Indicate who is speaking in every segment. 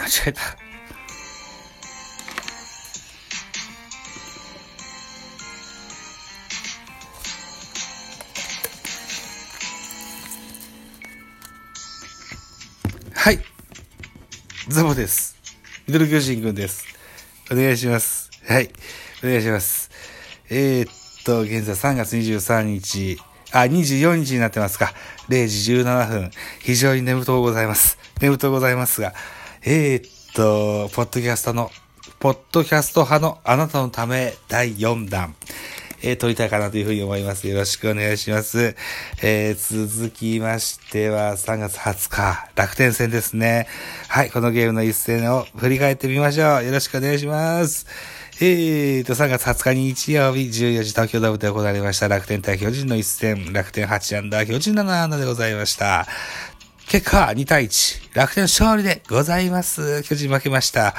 Speaker 1: 間違えた。はい。ザボです。ミドル巨人くんです。お願いします。はい。お願いします。えー、っと、現在3月23日、あ、24日になってますか。0時17分。非常に眠とうございます。眠とうございますが、えー、っと、ポッドキャストの、ポッドキャスト派のあなたのため第4弾。えー、撮りたいかなというふうに思います。よろしくお願いします。えー、続きましては、3月20日、楽天戦ですね。はい、このゲームの一戦を振り返ってみましょう。よろしくお願いします。えーと、3月20日日曜日、14時東京ドームで行われました楽天対巨人の一戦、楽天8アンダー、巨人7アンダーでございました。結果、2対1。楽天勝利でございます。巨人負けました。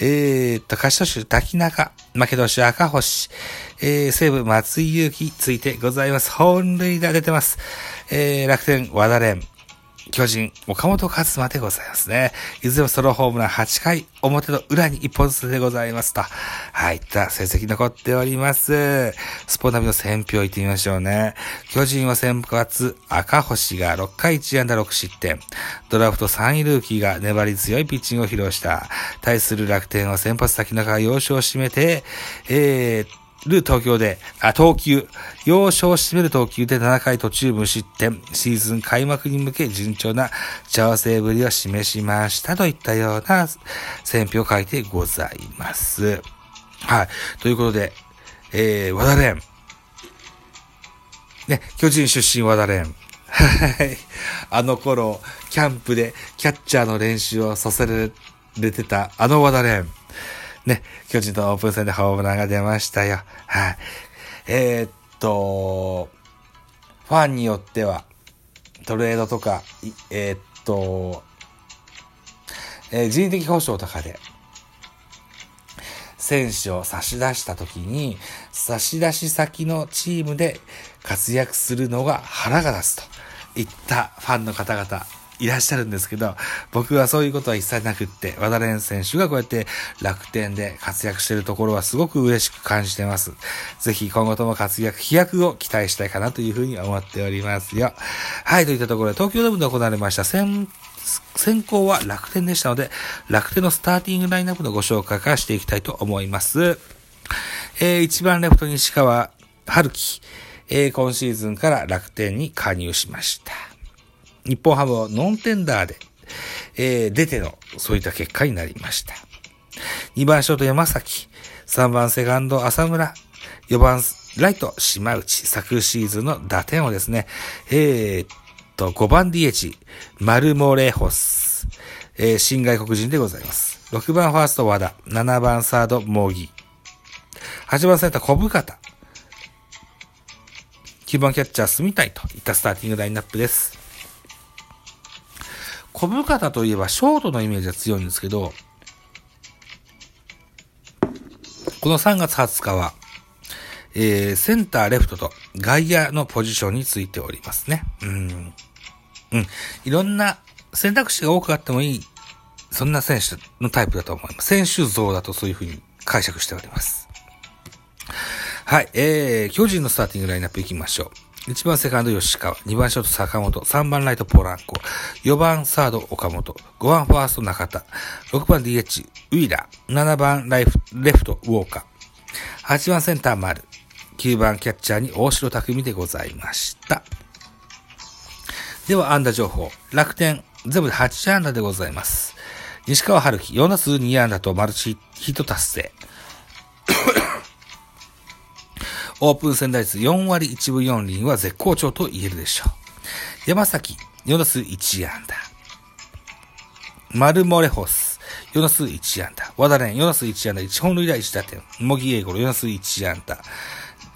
Speaker 1: えーっと、勝ち投手、滝中。負け投手、赤星。えー、西武、松井裕樹ついてございます。本塁打出てます。えー、楽天、和田蓮。巨人、岡本和真でございますね。いずれもソロホームラン8回表の裏に1本ずつでございますと。はい、いった成績残っております。スポナビの選票行ってみましょうね。巨人は先発、赤星が6回1安打6失点。ドラフト3位ルーキーが粘り強いピッチングを披露した。対する楽天は先発先中が要所を占めて、えー、る東京で、あ、投球、要所を占める投球で7回途中無失点、シーズン開幕に向け順調な調整ぶりを示しましたといったような選評を書いてございます。はい。ということで、えー、和田蓮。ね、巨人出身和田蓮。はい。あの頃、キャンプでキャッチャーの練習をさせられてた、あの和田蓮。ね、巨人とオープン戦でホームランが出ましたよ。はい。えー、っと、ファンによっては、トレードとか、えー、っと、えー人的保障とかで、選手を差し出した時に、差し出し先のチームで活躍するのが腹が立つといったファンの方々いらっしゃるんですけど、僕はそういうことは一切なくって、和田蓮選手がこうやって楽天で活躍しているところはすごく嬉しく感じてます。ぜひ今後とも活躍、飛躍を期待したいかなというふうに思っておりますよ。はい、といったところで東京ドームで行われました先先行は楽天でしたので、楽天のスターティングラインナップのご紹介からしていきたいと思います。えー、1番レフト西川春樹、えー、今シーズンから楽天に加入しました。日本ハムをノンテンダーで、えー、出ての、そういった結果になりました。2番ショート山崎、3番セカンド浅村、4番ライト島内、昨シーズンの打点をですね、えー、っと、5番 DH、マルモレホス、えー、新外国人でございます。6番ファースト和田、7番サード茂木、8番センター小深田、9番キャッチャー住みたいといったスターティングラインナップです。小深田といえばショートのイメージが強いんですけど、この3月20日は、えー、センター、レフトと外野のポジションについておりますね。うん。うん。いろんな選択肢が多くあってもいい、そんな選手のタイプだと思います。選手像だとそういうふうに解釈しております。はい。えー、巨人のスターティングラインナップ行きましょう。1番セカンド吉川、2番ショート坂本、3番ライトポランコ、4番サード岡本、5番ファースト中田、6番 DH ウィーラー、7番ライフレフトウォーカー、8番センター丸、9番キャッチャーに大城匠でございました。では、安打情報。楽天、全部で8安打でございます。西川春樹、4打数2安打とマルチヒット達成。オープン戦打率4割1分4厘は絶好調と言えるでしょう。山崎、4打数1安打。マルモレホス、4打数1安打。和田蓮、4打数1安打、1本塁打1打点。茂木英五郎、4打数1安打。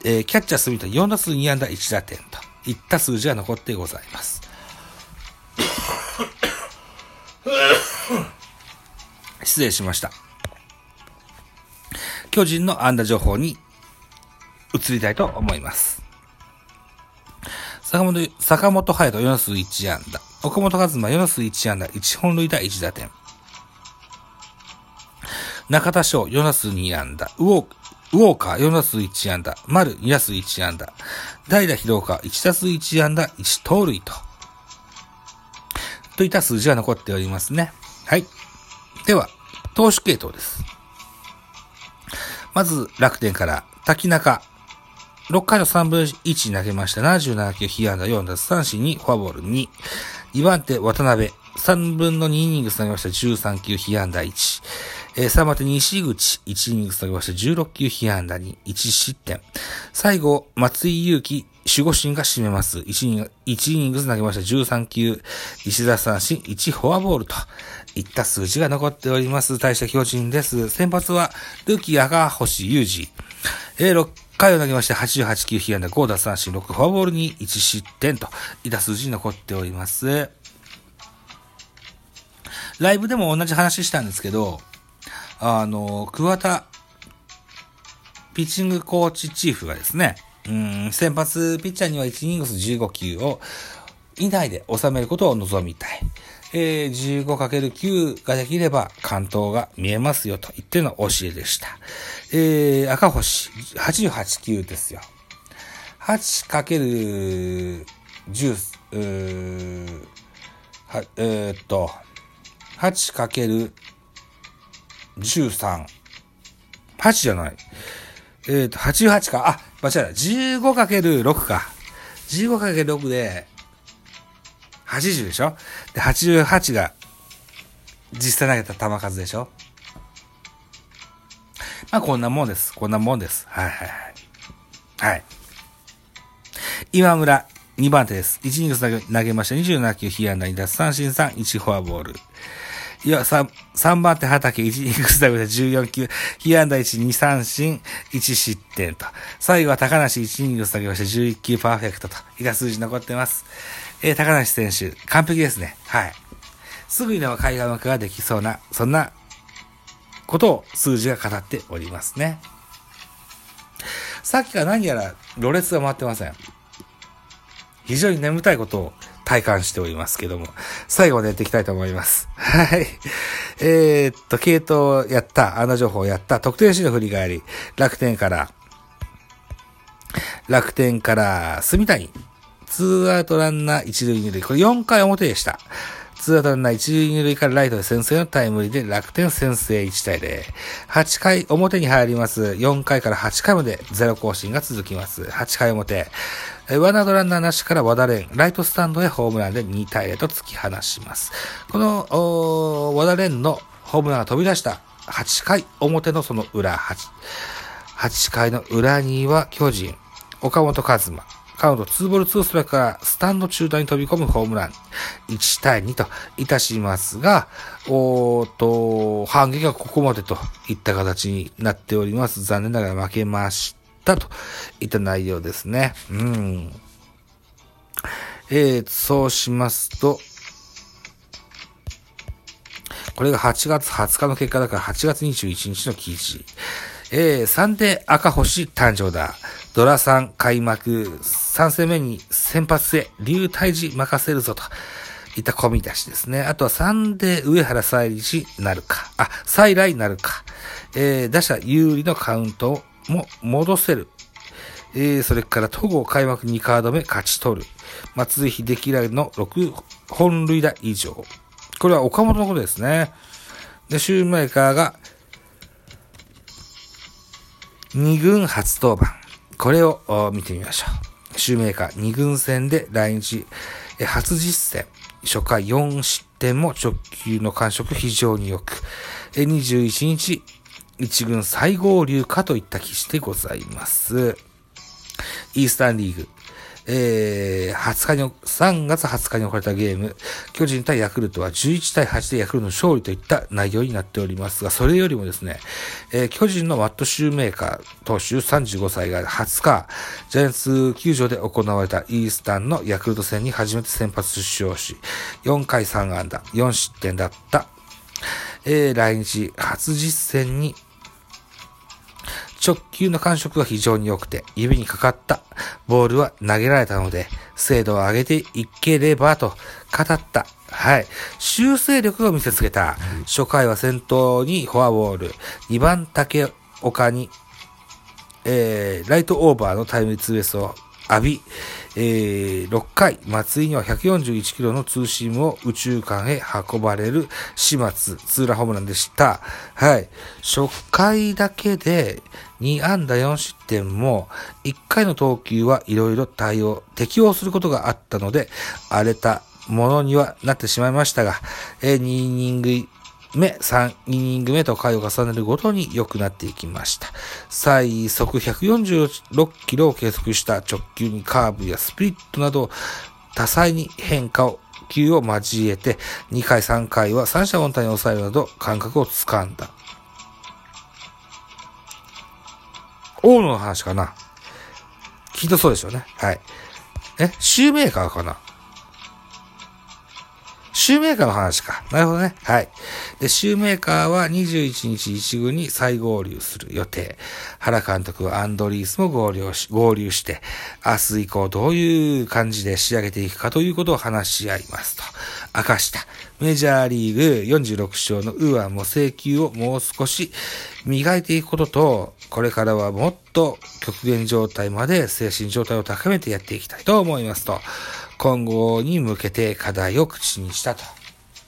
Speaker 1: えー、キャッチャースミト、4打数2安打1打点といった数字が残ってございます。失礼しました。巨人の安打情報に移りたいと思います。坂本、坂本隼人4打数1安打。岡本和真4打数1安打、1本塁打1打点。中田翔4打数2安打。ウォーウォーカー4打数1安打。丸2打数1安打。代打広岡1打数1安打、1盗塁と。といった数字が残っておりますね。はい。では、投手系統です。まず、楽天から、滝中。6回の3分1投げました。77球、被安打4奪三振にフォアボール2。2番手、渡辺。3分の2イニングス投げました。13球、被安打1。えー、3番手、西口。1イニングス投げました。16球、被安打2。1失点。最後、松井裕樹。守護神が締めます。1イニング、1イニングス投げました。13球、石田三振、1フォアボールといった数字が残っております。大した巨人です。先発は、ルーキー赤星裕二。えー、6回を投げまして、88球、被安打5奪三振、6フォアボールに1失点といった数字に残っております。ライブでも同じ話したんですけど、あの、桑田、ピッチングコーチチーフがですね、うん、先発ピッチャーには1イニングス15球を以内で収めることを望みたい。えー、15×9 ができれば関東が見えますよと言っての教えでした。えー、赤星、88球ですよ。8×10、うは、えー、っと、8×13。8じゃない。えっ、ー、と、88か。あ、間違えた。15×6 か。15×6 で、80でしょ？で、88が、実際投げた球数でしょ？まあ、こんなもんです。こんなもんです。はいはいはい。はい。今村、2番手です。1イニングス投げました。27球、被安打2奪三振3、1フォアボール。いや、3、3番手畑、1イニングス投げた。14球、被安打1、2三振、1失点と。最後は高梨、1イニングス投げました。11球パーフェクトと。いった数字残ってます。えー、高梨選手、完璧ですね。はい。すぐにでも海外幕ができそうな、そんなことを数字が語っておりますね。さっきから何やら、ろれつが回ってません。非常に眠たいことを体感しておりますけども、最後までやっていきたいと思います。はい。えー、っと、系統やった、穴情報やった、特定シーの振り返り、楽天から、楽天から、住谷、ツーアウトランナー一塁二塁、これ4回表でした。ツーアウトランナー一塁二塁からライトで先制のタイムリーで楽天先制1対0。8回表に入ります。4回から8回までゼロ更新が続きます。8回表。ワンアウトランナーなしから和田蓮、ライトスタンドへホームランで2対0と突き放します。この、和田蓮のホームランが飛び出した8回表のその裏、8, 8回の裏には巨人、岡本和真、カウント2ボール2ストライクからスタンド中段に飛び込むホームラン1対2といたしますが、おーと、反撃がここまでといった形になっております。残念ながら負けましたといった内容ですね。うん。えー、そうしますと、これが8月20日の結果だから8月21日の記事。えー、サンデー赤星誕生だ。ドラさん開幕3戦目に先発へ竜退治任せるぞといった小見出しですね。あとはサンデー上原サイリチなるか。あ、再来なるか。えー、打者有利のカウントも戻せる。えー、それから戸郷開幕2カード目勝ち取る。松井秀喜来の6本塁打以上。これは岡本のことですね。で、シューメーカーが2軍初登板。これを見てみましょう。シューメーカー2軍戦で来日、初実戦、初回4失点も直球の感触非常に良く、21日、1軍最合流かといった記事でございます。イースタンリーグ、えー、20日に、3月20日に行われたゲーム、巨人対ヤクルトは11対8でヤクルトの勝利といった内容になっておりますが、それよりもですね、えー、巨人のワットシューメーカー投手35歳が20日、ジャイアンツ球場で行われたイースタンのヤクルト戦に初めて先発出場し、4回3安打、4失点だった、えー、来日初実戦に直球の感触が非常に良くて、指にかかったボールは投げられたので、精度を上げていければと語った。はい。修正力を見せつけた。初回は先頭にフォアボール。2番竹岡に、えー、ライトオーバーのタイムリーツーベースを浴び、えー、6回、松井には141キロのツーシームを宇宙間へ運ばれる始末、ツーラホームランでした。はい。初回だけで2安打4失点も、1回の投球はいろいろ対応、適応することがあったので、荒れたものにはなってしまいましたが、えー、2イニング目、3イニング目と回を重ねるごとに良くなっていきました。最速146キロを計測した直球にカーブやスプリットなど多彩に変化を球を交えて2回3回は三者凡退に抑えるなど感覚をつかんだ。大野の話かな聞いたそうでしょうね。はい。え、シューメーカーかな？シューメーカーの話か。なるほどね。はい。で、シューメーカーは21日一軍に再合流する予定。原監督はアンドリースも合流し、合流して、明日以降どういう感じで仕上げていくかということを話し合いますと。明かした。メジャーリーグ46勝のウーアンも請求をもう少し磨いていくことと、これからはもっと極限状態まで精神状態を高めてやっていきたいと思いますと。今後に向けて課題を口にしたと。